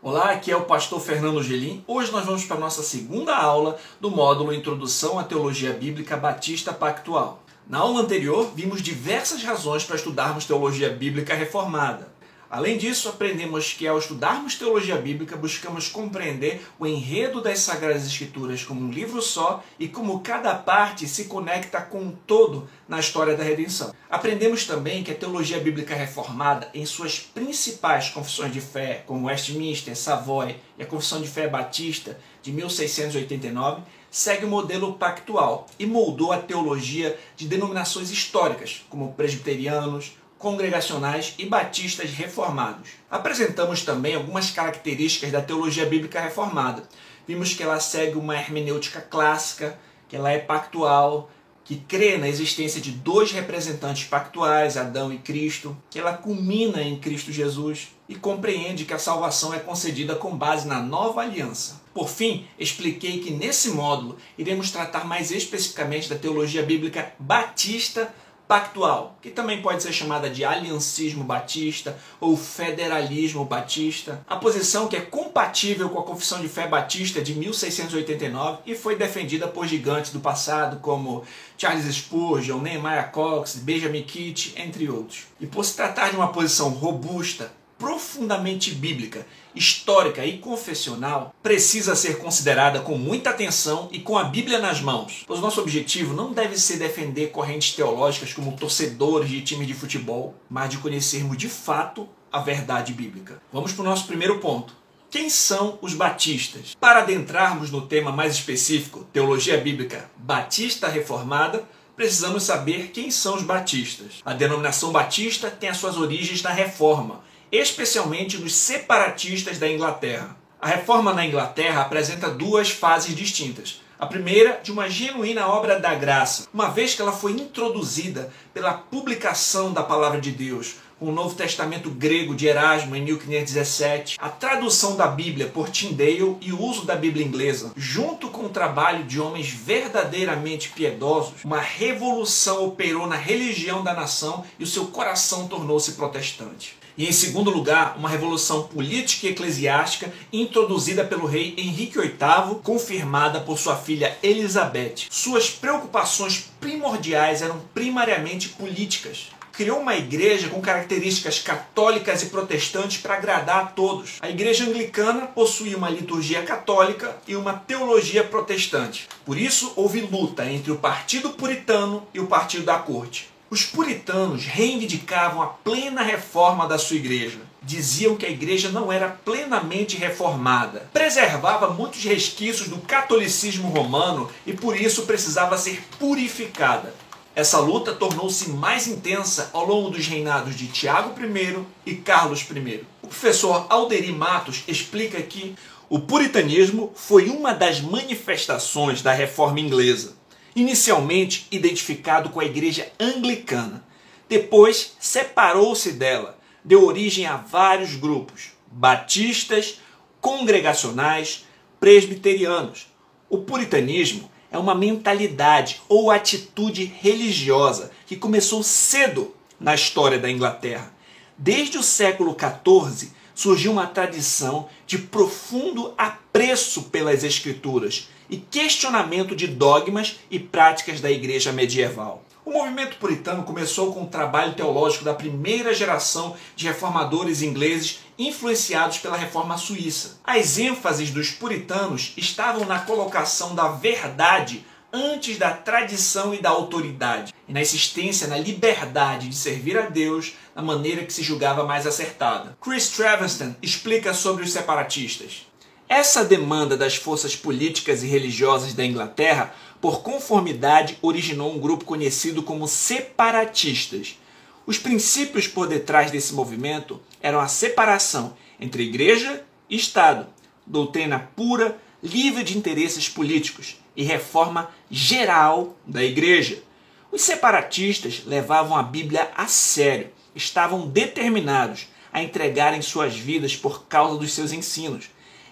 Olá, aqui é o pastor Fernando Gelim. Hoje nós vamos para a nossa segunda aula do módulo Introdução à Teologia Bíblica Batista Pactual. Na aula anterior, vimos diversas razões para estudarmos teologia bíblica reformada. Além disso, aprendemos que ao estudarmos teologia bíblica, buscamos compreender o enredo das Sagradas Escrituras como um livro só e como cada parte se conecta com um todo na história da redenção. Aprendemos também que a teologia bíblica reformada, em suas principais confissões de fé, como Westminster, Savoy e a Confissão de Fé Batista de 1689, segue o modelo pactual e moldou a teologia de denominações históricas, como presbiterianos, congregacionais e batistas reformados. Apresentamos também algumas características da teologia bíblica reformada. Vimos que ela segue uma hermenêutica clássica, que ela é pactual, que crê na existência de dois representantes pactuais, Adão e Cristo, que ela culmina em Cristo Jesus e compreende que a salvação é concedida com base na nova aliança. Por fim, expliquei que nesse módulo iremos tratar mais especificamente da teologia bíblica batista pactual, que também pode ser chamada de aliancismo batista ou federalismo batista, a posição que é compatível com a Confissão de Fé Batista de 1689 e foi defendida por gigantes do passado como Charles Spurgeon, Nehemiah Cox, Benjamin Kitt, entre outros. E por se tratar de uma posição robusta, profundamente bíblica, histórica e confessional precisa ser considerada com muita atenção e com a Bíblia nas mãos. Pois nosso objetivo não deve ser defender correntes teológicas como torcedores de times de futebol, mas de conhecermos de fato a verdade bíblica. Vamos para o nosso primeiro ponto. Quem são os batistas? Para adentrarmos no tema mais específico, teologia bíblica batista reformada, precisamos saber quem são os batistas. A denominação batista tem as suas origens na reforma, especialmente nos separatistas da Inglaterra. A reforma na Inglaterra apresenta duas fases distintas. A primeira, de uma genuína obra da graça, uma vez que ela foi introduzida pela publicação da palavra de Deus, com o Novo Testamento grego de Erasmo em 1517, a tradução da Bíblia por Tyndale e o uso da Bíblia inglesa, junto com o trabalho de homens verdadeiramente piedosos, uma revolução operou na religião da nação e o seu coração tornou-se protestante. E em segundo lugar, uma revolução política e eclesiástica introduzida pelo rei Henrique VIII, confirmada por sua filha Elizabeth. Suas preocupações primordiais eram primariamente políticas criou uma igreja com características católicas e protestantes para agradar a todos. A igreja anglicana possuía uma liturgia católica e uma teologia protestante. Por isso, houve luta entre o partido puritano e o partido da corte. Os puritanos reivindicavam a plena reforma da sua igreja. Diziam que a igreja não era plenamente reformada, preservava muitos resquícios do catolicismo romano e por isso precisava ser purificada. Essa luta tornou-se mais intensa ao longo dos reinados de Tiago I e Carlos I. O professor Alderi Matos explica que o puritanismo foi uma das manifestações da reforma inglesa, inicialmente identificado com a igreja anglicana. Depois separou-se dela, deu origem a vários grupos: batistas, congregacionais, presbiterianos. O puritanismo é uma mentalidade ou atitude religiosa que começou cedo na história da Inglaterra. Desde o século XIV surgiu uma tradição de profundo apreço pelas Escrituras e questionamento de dogmas e práticas da igreja medieval. O movimento puritano começou com o trabalho teológico da primeira geração de reformadores ingleses influenciados pela reforma suíça. As ênfases dos puritanos estavam na colocação da verdade antes da tradição e da autoridade, e na insistência na liberdade de servir a Deus da maneira que se julgava mais acertada. Chris Treviston explica sobre os separatistas. Essa demanda das forças políticas e religiosas da Inglaterra, por conformidade, originou um grupo conhecido como separatistas. Os princípios por detrás desse movimento eram a separação entre igreja e Estado, doutrina pura, livre de interesses políticos e reforma geral da igreja. Os separatistas levavam a Bíblia a sério, estavam determinados a entregarem suas vidas por causa dos seus ensinos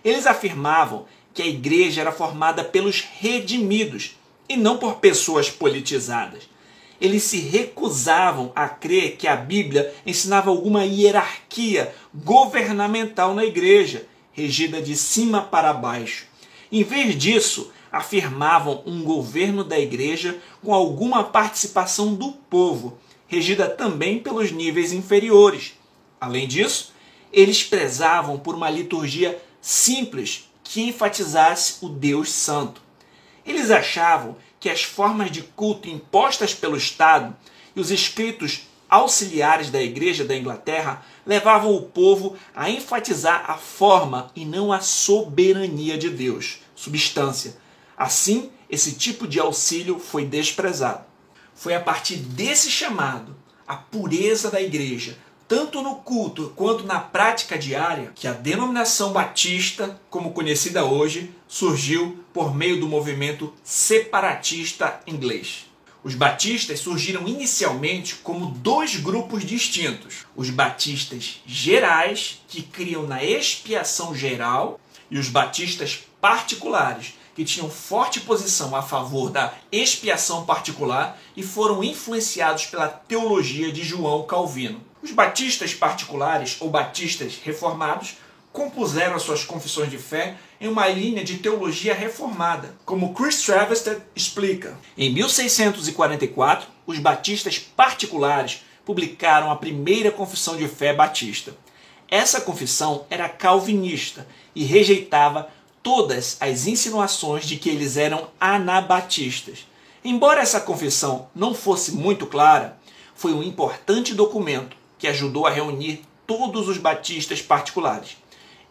eles afirmavam que a igreja era formada pelos redimidos e não por pessoas politizadas. Eles se recusavam a crer que a Bíblia ensinava alguma hierarquia governamental na igreja, regida de cima para baixo. Em vez disso, afirmavam um governo da igreja com alguma participação do povo, regida também pelos níveis inferiores. Além disso, eles prezavam por uma liturgia simples que enfatizasse o Deus Santo. Eles achavam que as formas de culto impostas pelo Estado e os escritos auxiliares da Igreja da Inglaterra levavam o povo a enfatizar a forma e não a soberania de Deus, substância. Assim, esse tipo de auxílio foi desprezado. Foi a partir desse chamado, a pureza da igreja, tanto no culto quanto na prática diária, que a denominação batista, como conhecida hoje, surgiu por meio do movimento separatista inglês. Os batistas surgiram inicialmente como dois grupos distintos: os batistas gerais, que criam na expiação geral, e os batistas particulares, que tinham forte posição a favor da expiação particular e foram influenciados pela teologia de João Calvino. Os batistas particulares ou batistas reformados compuseram as suas confissões de fé em uma linha de teologia reformada, como Chris Travested explica. Em 1644, os batistas particulares publicaram a primeira confissão de fé batista. Essa confissão era calvinista e rejeitava todas as insinuações de que eles eram anabatistas. Embora essa confissão não fosse muito clara, foi um importante documento que ajudou a reunir todos os batistas particulares.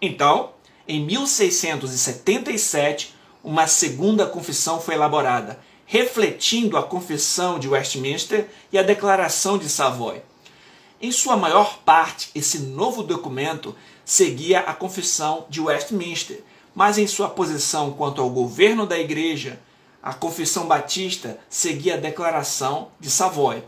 Então, em 1677, uma segunda confissão foi elaborada, refletindo a confissão de Westminster e a declaração de Savoy. Em sua maior parte, esse novo documento seguia a confissão de Westminster, mas em sua posição quanto ao governo da igreja, a confissão batista seguia a declaração de Savoy.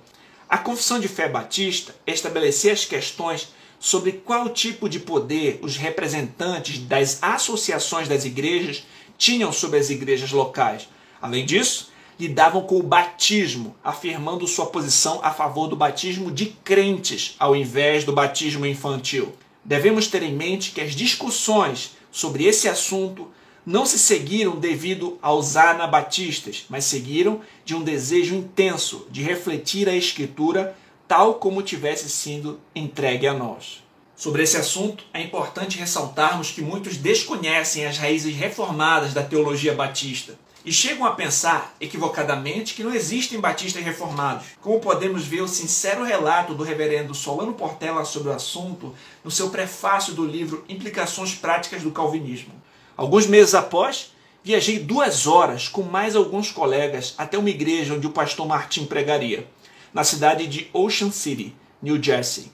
A confissão de fé batista estabelecia as questões sobre qual tipo de poder os representantes das associações das igrejas tinham sobre as igrejas locais. Além disso, lidavam com o batismo, afirmando sua posição a favor do batismo de crentes ao invés do batismo infantil. Devemos ter em mente que as discussões sobre esse assunto não se seguiram devido aos anabatistas, mas seguiram de um desejo intenso de refletir a Escritura tal como tivesse sido entregue a nós. Sobre esse assunto, é importante ressaltarmos que muitos desconhecem as raízes reformadas da teologia batista e chegam a pensar, equivocadamente, que não existem batistas reformados. Como podemos ver o sincero relato do reverendo Solano Portela sobre o assunto no seu prefácio do livro Implicações Práticas do Calvinismo. Alguns meses após, viajei duas horas com mais alguns colegas até uma igreja onde o pastor Martin pregaria, na cidade de Ocean City, New Jersey.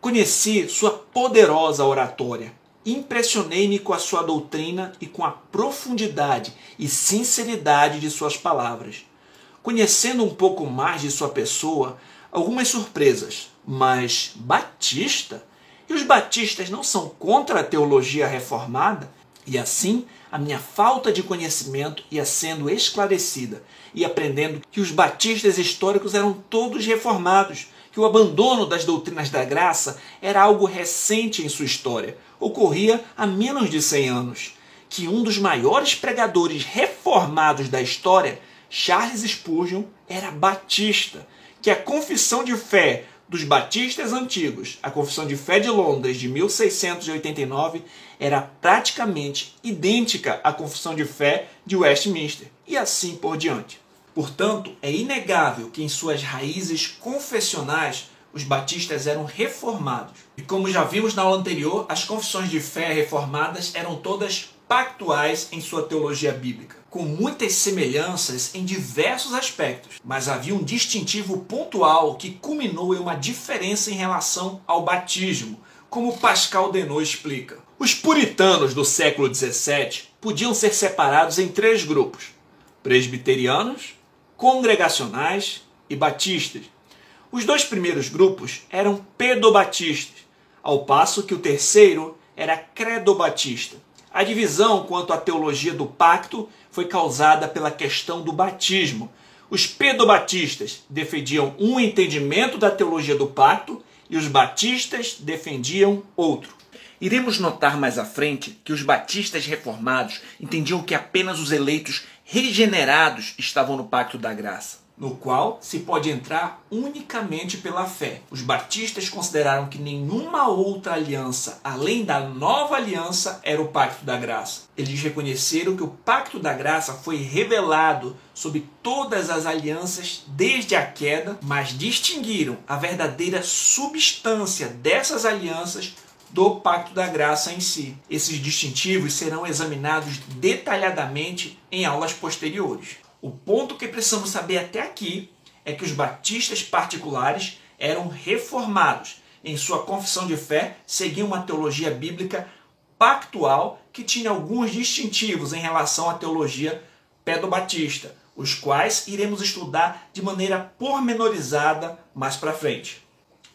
Conheci sua poderosa oratória. Impressionei-me com a sua doutrina e com a profundidade e sinceridade de suas palavras. Conhecendo um pouco mais de sua pessoa, algumas surpresas. Mas Batista? E os batistas não são contra a teologia reformada? E assim, a minha falta de conhecimento ia sendo esclarecida e aprendendo que os batistas históricos eram todos reformados, que o abandono das doutrinas da graça era algo recente em sua história, ocorria há menos de 100 anos, que um dos maiores pregadores reformados da história, Charles Spurgeon, era batista, que a confissão de fé dos batistas antigos, a Confissão de Fé de Londres de 1689 era praticamente idêntica à Confissão de Fé de Westminster, e assim por diante. Portanto, é inegável que em suas raízes confessionais os batistas eram reformados. E como já vimos na aula anterior, as confissões de fé reformadas eram todas pactuais em sua teologia bíblica, com muitas semelhanças em diversos aspectos, mas havia um distintivo pontual que culminou em uma diferença em relação ao batismo, como Pascal Denot explica. Os puritanos do século XVII podiam ser separados em três grupos: presbiterianos, congregacionais e batistas. Os dois primeiros grupos eram pedobatistas, ao passo que o terceiro era credobatista. A divisão quanto à teologia do pacto foi causada pela questão do batismo. Os pedobatistas defendiam um entendimento da teologia do pacto e os batistas defendiam outro. Iremos notar mais à frente que os batistas reformados entendiam que apenas os eleitos regenerados estavam no pacto da graça no qual se pode entrar unicamente pela fé. Os batistas consideraram que nenhuma outra aliança, além da nova aliança, era o pacto da graça. Eles reconheceram que o pacto da graça foi revelado sobre todas as alianças desde a queda, mas distinguiram a verdadeira substância dessas alianças do Pacto da Graça em si. Esses distintivos serão examinados detalhadamente em aulas posteriores. O ponto que precisamos saber até aqui é que os batistas particulares eram reformados. Em sua confissão de fé, seguiam uma teologia bíblica pactual que tinha alguns distintivos em relação à teologia pedobatista, os quais iremos estudar de maneira pormenorizada mais para frente.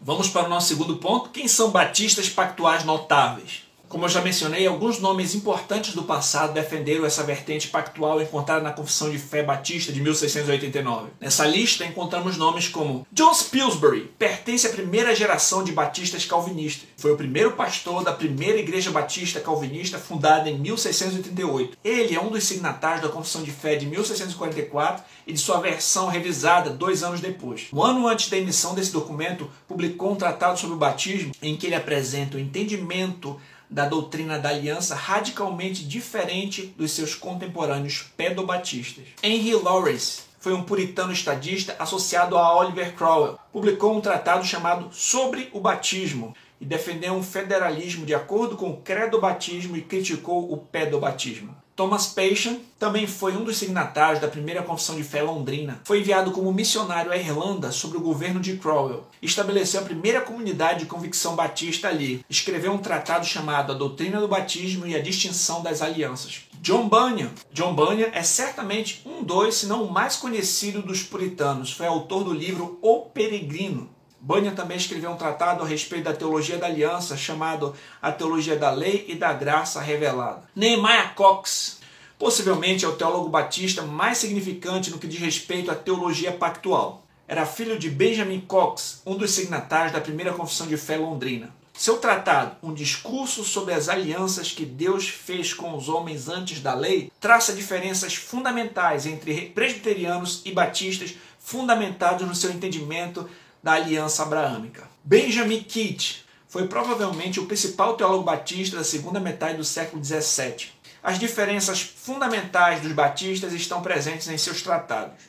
Vamos para o nosso segundo ponto: quem são batistas pactuais notáveis? Como eu já mencionei, alguns nomes importantes do passado defenderam essa vertente pactual encontrada na Confissão de Fé Batista de 1689. Nessa lista encontramos nomes como John Spilsbury, pertence à primeira geração de batistas calvinistas. Foi o primeiro pastor da primeira igreja batista calvinista fundada em 1688. Ele é um dos signatários da Confissão de Fé de 1644 e de sua versão revisada dois anos depois. Um ano antes da emissão desse documento, publicou um tratado sobre o batismo em que ele apresenta o entendimento da doutrina da aliança radicalmente diferente dos seus contemporâneos pedobatistas. Henry Lawrence foi um puritano estadista associado a Oliver Cromwell. Publicou um tratado chamado Sobre o Batismo e defendeu um federalismo de acordo com o credo batismo e criticou o pedobatismo. Thomas Pation também foi um dos signatários da primeira Confissão de Fé londrina. Foi enviado como missionário à Irlanda sobre o governo de Cromwell. Estabeleceu a primeira comunidade de convicção batista ali. Escreveu um tratado chamado A Doutrina do Batismo e a Distinção das Alianças. John Bunyan. John Bunyan é certamente um dos, se não o mais conhecido dos puritanos. Foi autor do livro O Peregrino. Bunyan também escreveu um tratado a respeito da teologia da aliança, chamado A Teologia da Lei e da Graça Revelada. Nehemiah Cox, possivelmente é o teólogo batista mais significante no que diz respeito à teologia pactual. Era filho de Benjamin Cox, um dos signatários da primeira confissão de fé londrina. Seu tratado, um discurso sobre as alianças que Deus fez com os homens antes da lei, traça diferenças fundamentais entre presbiterianos e batistas, fundamentados no seu entendimento da aliança abraâmica. Benjamin Kitt foi provavelmente o principal teólogo batista da segunda metade do século XVII. As diferenças fundamentais dos batistas estão presentes em seus tratados.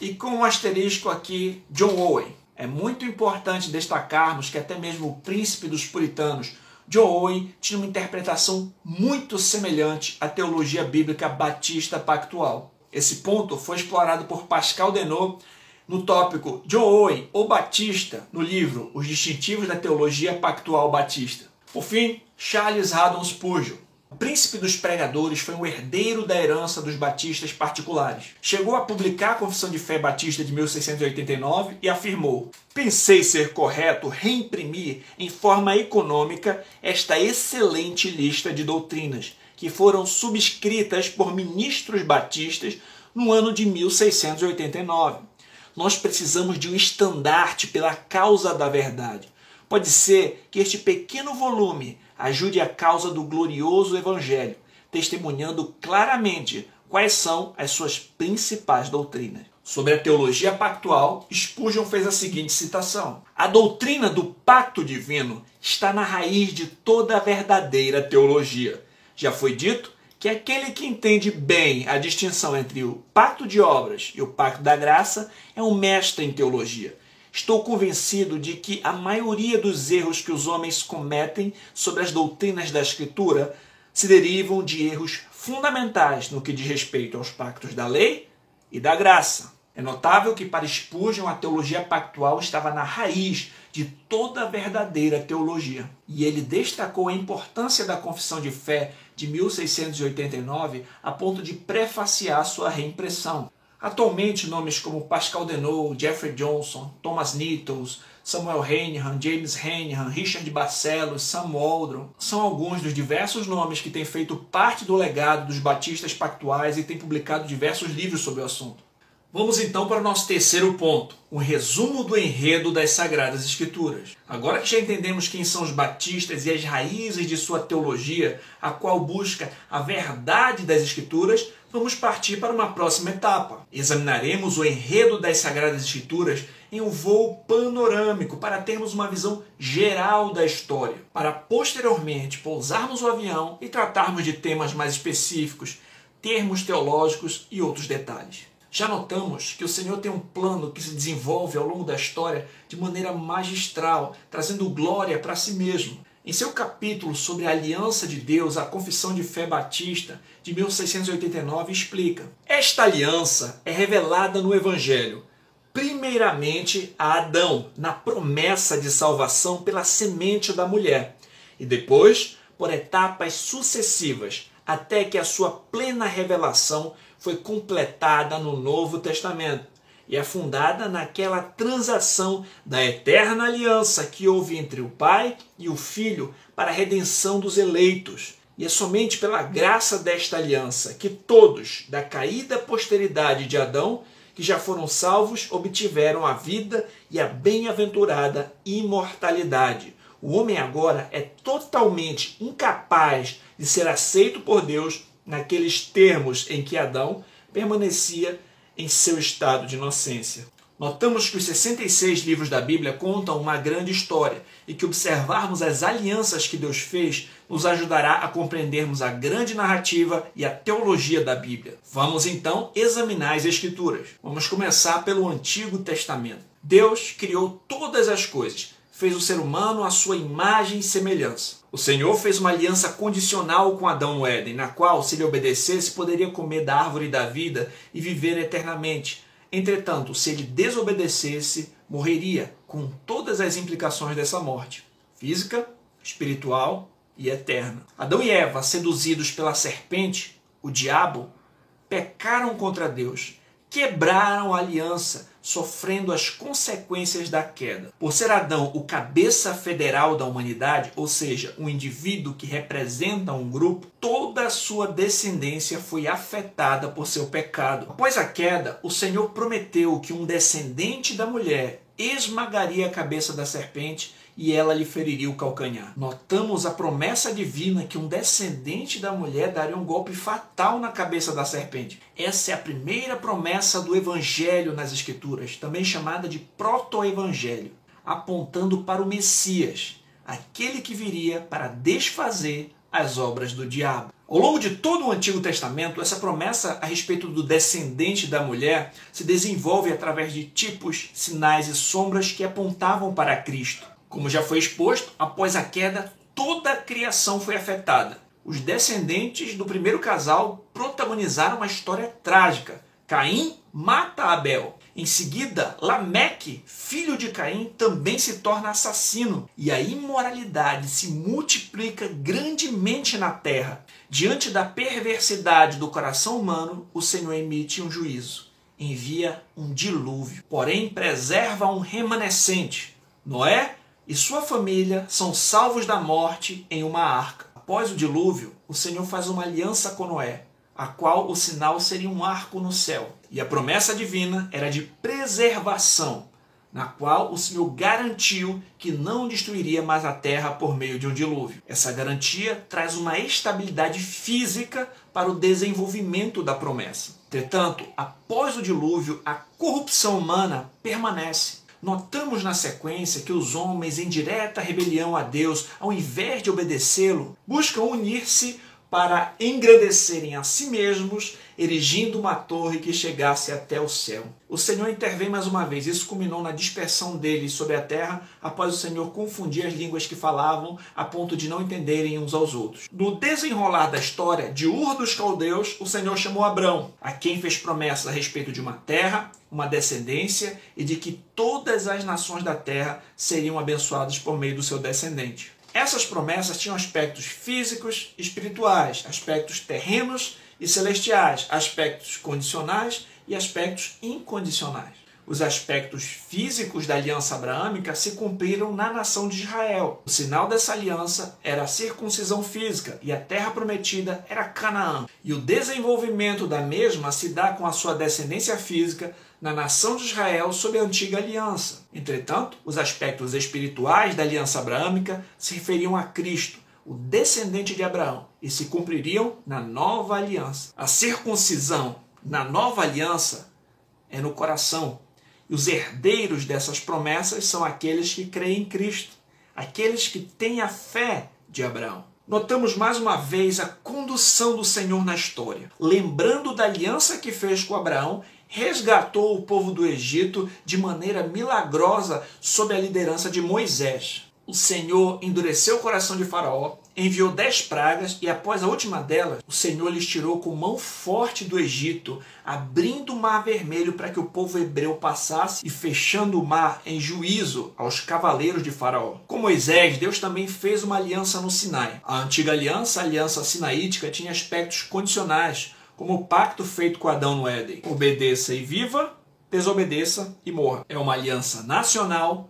E com um asterisco aqui, John Owen. É muito importante destacarmos que até mesmo o príncipe dos puritanos, John Owen, tinha uma interpretação muito semelhante à teologia bíblica batista pactual. Esse ponto foi explorado por Pascal Denot no tópico John Owen ou Batista, no livro Os Distintivos da Teologia Pactual Batista. Por fim, Charles Haddon Spurgeon. O príncipe dos pregadores foi um herdeiro da herança dos batistas particulares. Chegou a publicar a Confissão de Fé Batista de 1689 e afirmou: Pensei ser correto reimprimir em forma econômica esta excelente lista de doutrinas que foram subscritas por ministros batistas no ano de 1689 nós precisamos de um estandarte pela causa da verdade. Pode ser que este pequeno volume ajude a causa do glorioso Evangelho, testemunhando claramente quais são as suas principais doutrinas. Sobre a teologia pactual, Spurgeon fez a seguinte citação: A doutrina do pacto divino está na raiz de toda a verdadeira teologia. Já foi dito que aquele que entende bem a distinção entre o pacto de obras e o pacto da graça é um mestre em teologia. Estou convencido de que a maioria dos erros que os homens cometem sobre as doutrinas da Escritura se derivam de erros fundamentais no que diz respeito aos pactos da lei e da graça. É notável que para Spurgeon a teologia pactual estava na raiz de toda a verdadeira teologia. E ele destacou a importância da confissão de fé de 1689 a ponto de prefaciar sua reimpressão. Atualmente, nomes como Pascal Denot, Jeffrey Johnson, Thomas Nettles, Samuel Henihan, James Henihan, Richard Barcelos, Sam Waldron são alguns dos diversos nomes que têm feito parte do legado dos batistas pactuais e têm publicado diversos livros sobre o assunto. Vamos então para o nosso terceiro ponto, um resumo do enredo das Sagradas Escrituras. Agora que já entendemos quem são os batistas e as raízes de sua teologia, a qual busca a verdade das Escrituras, vamos partir para uma próxima etapa. Examinaremos o enredo das Sagradas Escrituras em um voo panorâmico para termos uma visão geral da história, para posteriormente pousarmos o avião e tratarmos de temas mais específicos, termos teológicos e outros detalhes. Já notamos que o Senhor tem um plano que se desenvolve ao longo da história de maneira magistral, trazendo glória para si mesmo. Em seu capítulo sobre a aliança de Deus, a Confissão de Fé Batista, de 1689, explica: Esta aliança é revelada no Evangelho, primeiramente a Adão, na promessa de salvação pela semente da mulher, e depois por etapas sucessivas, até que a sua plena revelação foi completada no Novo Testamento e é fundada naquela transação da eterna aliança que houve entre o Pai e o Filho para a redenção dos eleitos. E é somente pela graça desta aliança que todos, da caída posteridade de Adão, que já foram salvos, obtiveram a vida e a bem-aventurada imortalidade. O homem agora é totalmente incapaz de ser aceito por Deus naqueles termos em que Adão permanecia em seu estado de inocência. Notamos que os 66 livros da Bíblia contam uma grande história e que observarmos as alianças que Deus fez nos ajudará a compreendermos a grande narrativa e a teologia da Bíblia. Vamos então examinar as Escrituras. Vamos começar pelo Antigo Testamento. Deus criou todas as coisas, fez o ser humano à sua imagem e semelhança. O Senhor fez uma aliança condicional com Adão no Éden, na qual, se ele obedecesse, poderia comer da árvore da vida e viver eternamente. Entretanto, se ele desobedecesse, morreria, com todas as implicações dessa morte física, espiritual e eterna. Adão e Eva, seduzidos pela serpente, o diabo, pecaram contra Deus quebraram a aliança, sofrendo as consequências da queda. Por ser Adão o cabeça federal da humanidade, ou seja, um indivíduo que representa um grupo, toda a sua descendência foi afetada por seu pecado. Após a queda, o Senhor prometeu que um descendente da mulher esmagaria a cabeça da serpente e ela lhe feriria o calcanhar. Notamos a promessa divina que um descendente da mulher daria um golpe fatal na cabeça da serpente. Essa é a primeira promessa do evangelho nas escrituras, também chamada de proto-evangelho, apontando para o Messias, aquele que viria para desfazer as obras do diabo. Ao longo de todo o Antigo Testamento, essa promessa a respeito do descendente da mulher se desenvolve através de tipos, sinais e sombras que apontavam para Cristo. Como já foi exposto, após a queda, toda a criação foi afetada. Os descendentes do primeiro casal protagonizaram uma história trágica. Caim mata Abel. Em seguida, Lameque, filho de Caim, também se torna assassino e a imoralidade se multiplica grandemente na terra. Diante da perversidade do coração humano, o Senhor emite um juízo. Envia um dilúvio, porém preserva um remanescente. Noé e sua família são salvos da morte em uma arca. Após o dilúvio, o Senhor faz uma aliança com Noé, a qual o sinal seria um arco no céu. E a promessa divina era de preservação, na qual o Senhor garantiu que não destruiria mais a terra por meio de um dilúvio. Essa garantia traz uma estabilidade física para o desenvolvimento da promessa. Entretanto, após o dilúvio, a corrupção humana permanece notamos na sequência que os homens, em direta rebelião a Deus, ao invés de obedecê-lo, buscam unir-se para engrandecerem a si mesmos, erigindo uma torre que chegasse até o céu. O Senhor intervém mais uma vez. Isso culminou na dispersão deles sobre a terra, após o Senhor confundir as línguas que falavam, a ponto de não entenderem uns aos outros. No desenrolar da história de Ur dos Caldeus, o Senhor chamou Abrão, a quem fez promessas a respeito de uma terra, uma descendência e de que todas as nações da terra seriam abençoadas por meio do seu descendente. Essas promessas tinham aspectos físicos e espirituais, aspectos terrenos e celestiais, aspectos condicionais e aspectos incondicionais. Os aspectos físicos da aliança abraâmica se cumpriram na nação de Israel. O sinal dessa aliança era a circuncisão física e a terra prometida era Canaã. E o desenvolvimento da mesma se dá com a sua descendência física na nação de Israel sob a antiga aliança. Entretanto, os aspectos espirituais da aliança abraâmica se referiam a Cristo, o descendente de Abraão, e se cumpririam na nova aliança. A circuncisão na nova aliança é no coração e os herdeiros dessas promessas são aqueles que creem em Cristo, aqueles que têm a fé de Abraão. Notamos mais uma vez a condução do Senhor na história. Lembrando da aliança que fez com Abraão, resgatou o povo do Egito de maneira milagrosa sob a liderança de Moisés o Senhor endureceu o coração de Faraó, enviou dez pragas e após a última delas, o Senhor lhes tirou com mão forte do Egito, abrindo o mar vermelho para que o povo hebreu passasse e fechando o mar em juízo aos cavaleiros de Faraó. Com Moisés, Deus também fez uma aliança no Sinai. A antiga aliança, a aliança sinaítica, tinha aspectos condicionais, como o pacto feito com Adão no Éden. Obedeça e viva, desobedeça e morra. É uma aliança nacional,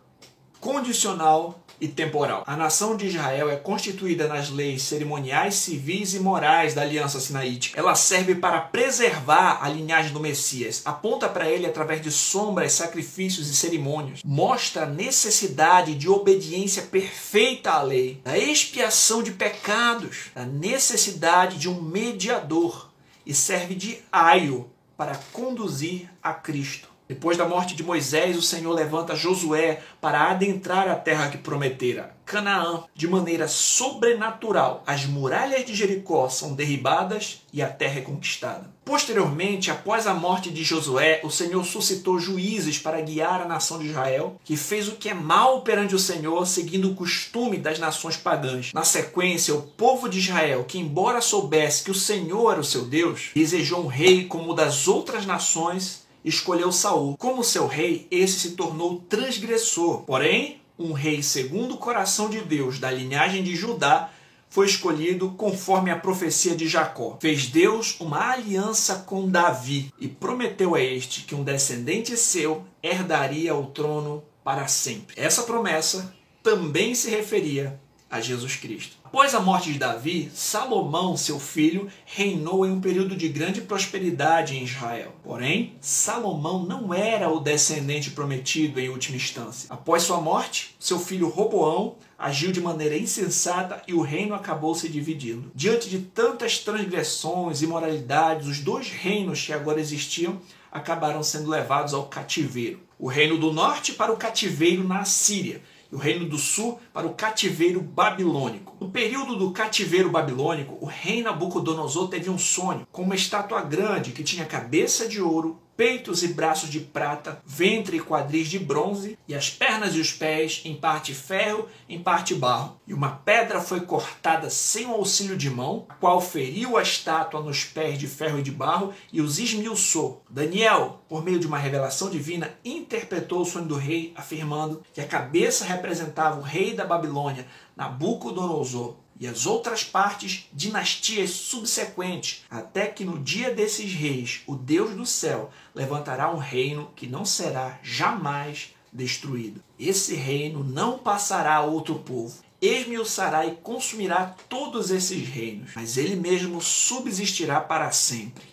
condicional e temporal. A nação de Israel é constituída nas leis cerimoniais, civis e morais da aliança sinaítica. Ela serve para preservar a linhagem do Messias, aponta para ele através de sombras, sacrifícios e cerimônias, mostra a necessidade de obediência perfeita à lei, da expiação de pecados, da necessidade de um mediador e serve de aio para conduzir a Cristo. Depois da morte de Moisés, o Senhor levanta Josué para adentrar a terra que prometera, Canaã, de maneira sobrenatural. As muralhas de Jericó são derribadas e a terra é conquistada. Posteriormente, após a morte de Josué, o Senhor suscitou juízes para guiar a nação de Israel, que fez o que é mal perante o Senhor, seguindo o costume das nações pagãs. Na sequência, o povo de Israel, que embora soubesse que o Senhor era o seu Deus, desejou um rei como o das outras nações escolheu Saul. Como seu rei, esse se tornou transgressor. Porém, um rei segundo o coração de Deus, da linhagem de Judá, foi escolhido conforme a profecia de Jacó. Fez Deus uma aliança com Davi e prometeu a este que um descendente seu herdaria o trono para sempre. Essa promessa também se referia a Jesus Cristo. Após a morte de Davi, Salomão, seu filho, reinou em um período de grande prosperidade em Israel. Porém, Salomão não era o descendente prometido em última instância. Após sua morte, seu filho Roboão agiu de maneira insensata e o reino acabou se dividindo. Diante de tantas transgressões e imoralidades, os dois reinos que agora existiam acabaram sendo levados ao cativeiro. O reino do norte para o cativeiro na Síria e o reino do sul para o cativeiro babilônico. No período do cativeiro babilônico, o rei Nabucodonosor teve um sonho com uma estátua grande que tinha cabeça de ouro, peitos e braços de prata, ventre e quadris de bronze, e as pernas e os pés em parte ferro, em parte barro. E uma pedra foi cortada sem o auxílio de mão, a qual feriu a estátua nos pés de ferro e de barro e os esmiuçou. Daniel, por meio de uma revelação divina, interpretou o sonho do rei, afirmando que a cabeça representava o rei da Babilônia, Nabucodonosor, e as outras partes dinastias subsequentes, até que no dia desses reis, o Deus do céu levantará um reino que não será jamais destruído. Esse reino não passará a outro povo. Esmiuçará e consumirá todos esses reinos, mas ele mesmo subsistirá para sempre.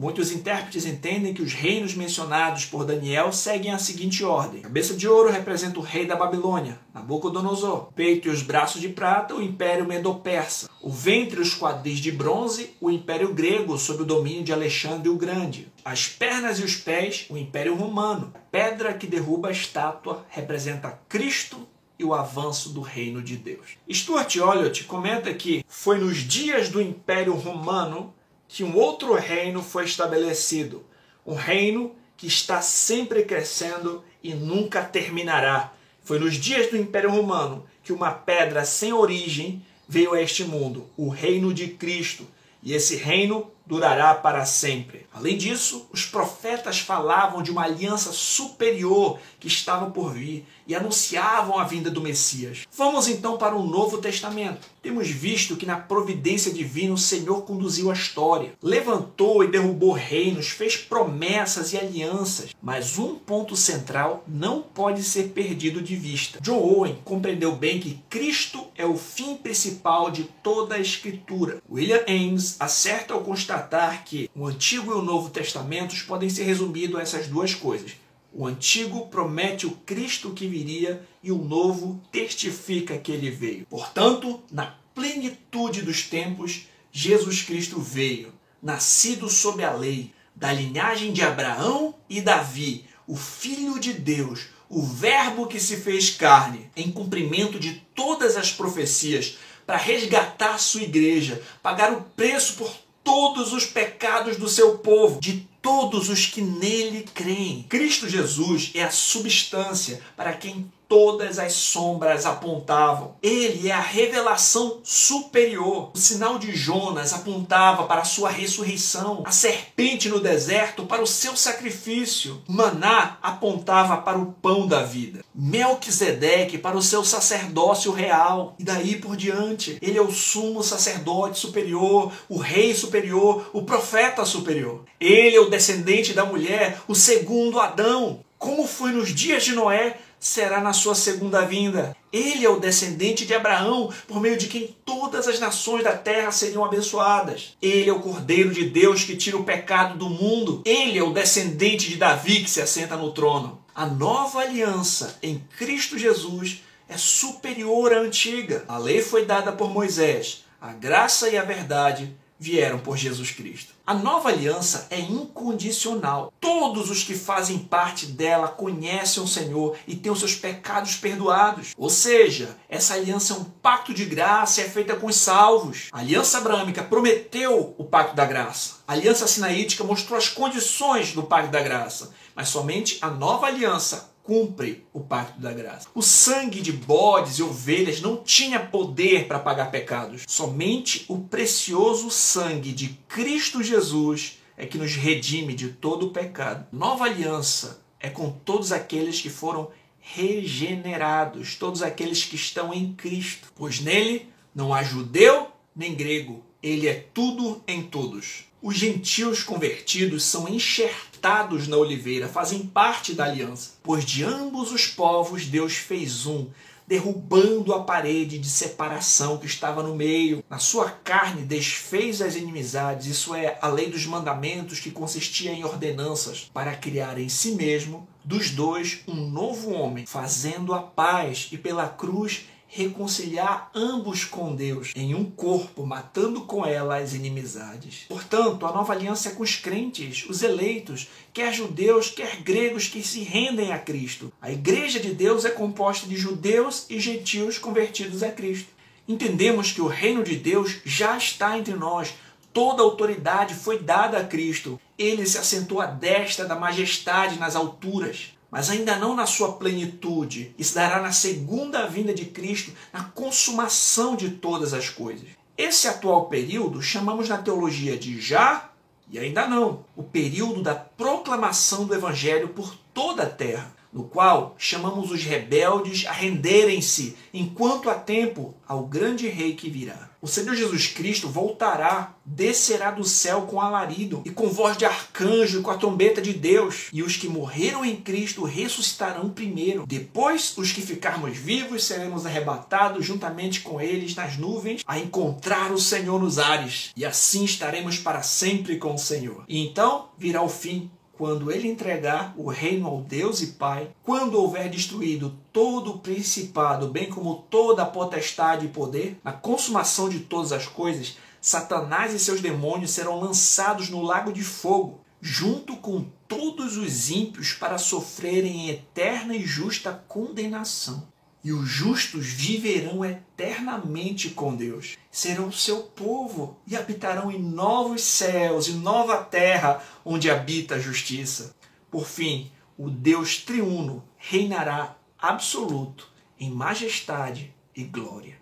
Muitos intérpretes entendem que os reinos mencionados por Daniel seguem a seguinte ordem: cabeça de ouro representa o rei da Babilônia, Nabucodonosor. Peito e os braços de prata, o império medo-persa. O ventre e os quadris de bronze, o império grego, sob o domínio de Alexandre o Grande. As pernas e os pés, o império romano. A pedra que derruba a estátua representa Cristo e o avanço do reino de Deus. Stuart Olliott comenta que foi nos dias do Império Romano que um outro reino foi estabelecido, um reino que está sempre crescendo e nunca terminará. Foi nos dias do Império Romano que uma pedra sem origem veio a este mundo, o reino de Cristo. E esse reino durará para sempre. Além disso, os profetas falavam de uma aliança superior que estava por vir e anunciavam a vinda do Messias. Vamos então para o Novo Testamento. Temos visto que na providência divina o Senhor conduziu a história, levantou e derrubou reinos, fez promessas e alianças, mas um ponto central não pode ser perdido de vista. John Owen compreendeu bem que Cristo é o fim principal de toda a Escritura. William Ames acerta ao constatar que o Antigo e o Novo Testamentos podem ser resumidos a essas duas coisas. O antigo promete o Cristo que viria e o novo testifica que ele veio. Portanto, na plenitude dos tempos, Jesus Cristo veio, nascido sob a lei, da linhagem de Abraão e Davi, o Filho de Deus, o Verbo que se fez carne, em cumprimento de todas as profecias, para resgatar sua igreja, pagar o preço por todos os pecados do seu povo, de todos os que nele creem. Cristo Jesus é a substância para quem todas as sombras apontavam. Ele é a revelação superior. O sinal de Jonas apontava para a sua ressurreição. A serpente no deserto para o seu sacrifício. Maná apontava para o pão da vida. Melquisedeque para o seu sacerdócio real. E daí por diante, ele é o sumo sacerdote superior, o rei superior, o profeta superior. Ele é o descendente da mulher, o segundo Adão. Como foi nos dias de Noé, será na sua segunda vinda. Ele é o descendente de Abraão, por meio de quem todas as nações da terra seriam abençoadas. Ele é o Cordeiro de Deus que tira o pecado do mundo. Ele é o descendente de Davi que se assenta no trono. A nova aliança em Cristo Jesus é superior à antiga. A lei foi dada por Moisés, a graça e a verdade vieram por Jesus Cristo. A nova aliança é incondicional. Todos os que fazem parte dela conhecem o Senhor e têm os seus pecados perdoados. Ou seja, essa aliança é um pacto de graça é feita com os salvos. A aliança abraâmica prometeu o pacto da graça. A aliança sinaítica mostrou as condições do pacto da graça. Mas somente a nova aliança cumpre o pacto da graça. O sangue de bodes e ovelhas não tinha poder para pagar pecados. Somente o precioso sangue de Cristo Jesus é que nos redime de todo o pecado. Nova aliança é com todos aqueles que foram regenerados, todos aqueles que estão em Cristo, pois nele não há judeu nem grego, ele é tudo em todos. Os gentios convertidos são enxertados na oliveira, fazem parte da aliança, pois de ambos os povos Deus fez um, derrubando a parede de separação que estava no meio. Na sua carne desfez as inimizades, isso é, a lei dos mandamentos que consistia em ordenanças, para criar em si mesmo dos dois um novo homem, fazendo a paz e pela cruz reconciliar ambos com Deus em um corpo, matando com ela as inimizades. Portanto, a nova aliança é com os crentes, os eleitos, quer judeus, quer gregos que se rendem a Cristo. A igreja de Deus é composta de judeus e gentios convertidos a Cristo. Entendemos que o reino de Deus já está entre nós. Toda autoridade foi dada a Cristo. Ele se assentou à destra da majestade nas alturas mas ainda não na sua plenitude. Isso dará na segunda vinda de Cristo, na consumação de todas as coisas. Esse atual período chamamos na teologia de já e ainda não, o período da proclamação do evangelho por toda a terra, no qual chamamos os rebeldes a renderem-se enquanto há tempo ao grande rei que virá. O Senhor Jesus Cristo voltará, descerá do céu com alarido e com voz de arcanjo e com a trombeta de Deus. E os que morreram em Cristo ressuscitarão primeiro. Depois, os que ficarmos vivos seremos arrebatados juntamente com eles nas nuvens a encontrar o Senhor nos ares. E assim estaremos para sempre com o Senhor. E então virá o fim quando ele entregar o reino ao Deus e Pai, quando houver destruído todo o principado, bem como toda a potestade e poder, na consumação de todas as coisas, Satanás e seus demônios serão lançados no lago de fogo, junto com todos os ímpios para sofrerem em eterna e justa condenação e os justos viverão eternamente com Deus. Serão seu povo e habitarão em novos céus e nova terra onde habita a justiça. Por fim, o Deus triuno reinará absoluto em majestade e glória.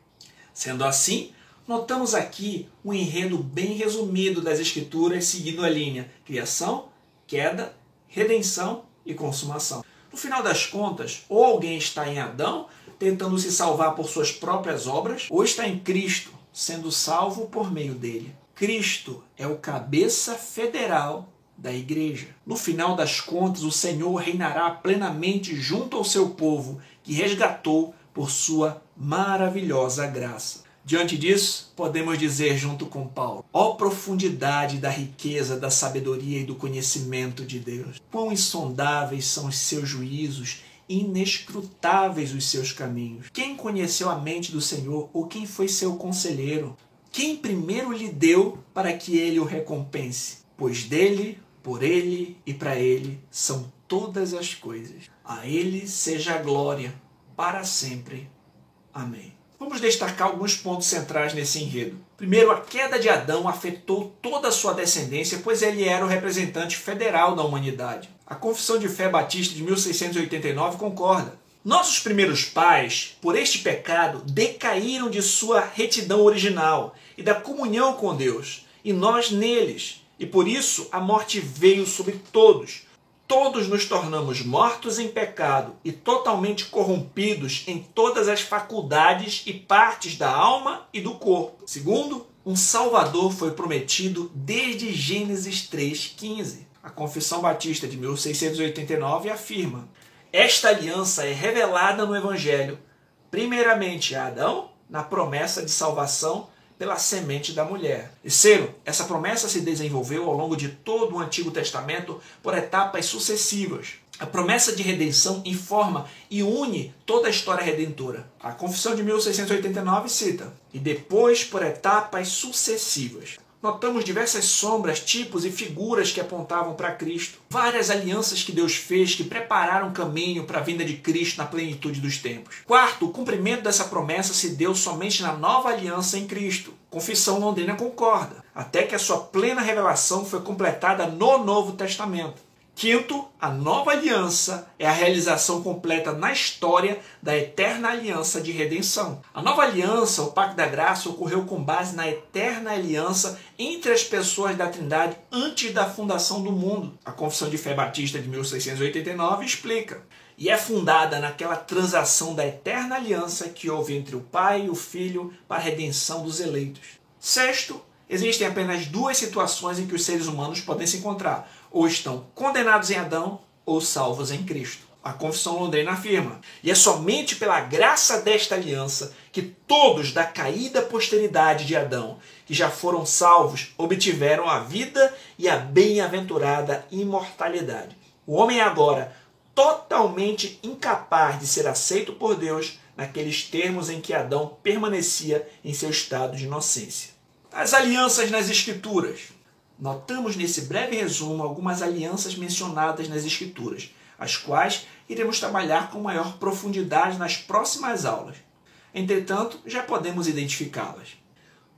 Sendo assim, Notamos aqui um enredo bem resumido das Escrituras, seguindo a linha criação, queda, redenção e consumação. No final das contas, ou alguém está em Adão, tentando se salvar por suas próprias obras, ou está em Cristo, sendo salvo por meio dele. Cristo é o cabeça federal da igreja. No final das contas, o Senhor reinará plenamente junto ao seu povo, que resgatou por sua maravilhosa graça. Diante disso, podemos dizer junto com Paulo: ó profundidade da riqueza, da sabedoria e do conhecimento de Deus! Quão insondáveis são os seus juízos, inescrutáveis os seus caminhos. Quem conheceu a mente do Senhor ou quem foi seu conselheiro? Quem primeiro lhe deu para que ele o recompense? Pois dele, por ele e para ele são todas as coisas. A ele seja a glória para sempre. Amém. Vamos destacar alguns pontos centrais nesse enredo. Primeiro, a queda de Adão afetou toda a sua descendência, pois ele era o representante federal da humanidade. A Confissão de Fé Batista de 1689 concorda. Nossos primeiros pais, por este pecado, decaíram de sua retidão original e da comunhão com Deus, e nós neles. E por isso a morte veio sobre todos, todos nos tornamos mortos em pecado e totalmente corrompidos em todas as faculdades e partes da alma e do corpo. Segundo, um Salvador foi prometido desde Gênesis 3,15. A Confissão Batista de 1689 afirma: Esta aliança é revelada no Evangelho, primeiramente a Adão, na promessa de salvação pela semente da mulher. Terceiro, essa promessa se desenvolveu ao longo de todo o Antigo Testamento por etapas sucessivas. A promessa de redenção informa e une toda a história redentora. A Confissão de 1689 cita: e depois por etapas sucessivas notamos diversas sombras, tipos e figuras que apontavam para Cristo. Várias alianças que Deus fez que prepararam o caminho para a vinda de Cristo na plenitude dos tempos. Quarto, o cumprimento dessa promessa se deu somente na nova aliança em Cristo. Confissão Londrina concorda, até que a sua plena revelação foi completada no Novo Testamento. Quinto, a nova aliança é a realização completa na história da eterna aliança de redenção. A nova aliança, o Pacto da Graça, ocorreu com base na eterna aliança entre as pessoas da Trindade antes da fundação do mundo. A Confissão de Fé Batista de 1689 explica. E é fundada naquela transação da eterna aliança que houve entre o Pai e o Filho para a redenção dos eleitos. Sexto, existem apenas duas situações em que os seres humanos podem se encontrar ou estão condenados em Adão ou salvos em Cristo. A Confissão Londrina afirma: e é somente pela graça desta aliança que todos da caída posteridade de Adão, que já foram salvos, obtiveram a vida e a bem-aventurada imortalidade. O homem é agora totalmente incapaz de ser aceito por Deus naqueles termos em que Adão permanecia em seu estado de inocência. As alianças nas Escrituras. Notamos nesse breve resumo algumas alianças mencionadas nas Escrituras, as quais iremos trabalhar com maior profundidade nas próximas aulas. Entretanto, já podemos identificá-las.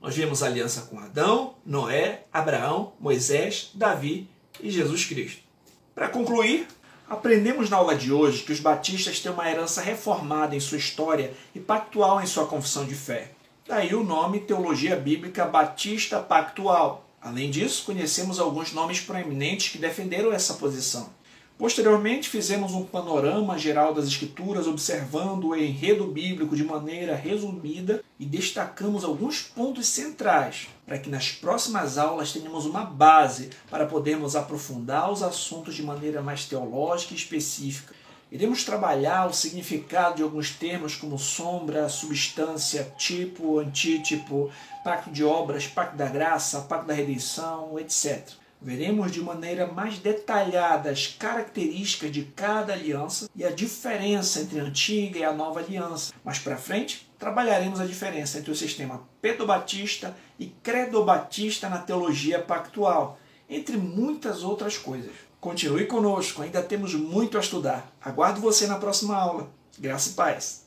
Nós vemos aliança com Adão, Noé, Abraão, Moisés, Davi e Jesus Cristo. Para concluir, aprendemos na aula de hoje que os batistas têm uma herança reformada em sua história e pactual em sua confissão de fé. Daí o nome Teologia Bíblica Batista Pactual Além disso, conhecemos alguns nomes proeminentes que defenderam essa posição. Posteriormente, fizemos um panorama geral das Escrituras, observando o enredo bíblico de maneira resumida e destacamos alguns pontos centrais, para que nas próximas aulas tenhamos uma base para podermos aprofundar os assuntos de maneira mais teológica e específica. Iremos trabalhar o significado de alguns termos como sombra, substância, tipo, antítipo, pacto de obras, pacto da graça, pacto da redenção, etc. Veremos de maneira mais detalhada as características de cada aliança e a diferença entre a antiga e a nova aliança. Mais para frente, trabalharemos a diferença entre o sistema pedobatista e credobatista na teologia pactual, entre muitas outras coisas. Continue conosco, ainda temos muito a estudar. Aguardo você na próxima aula. Graça e paz.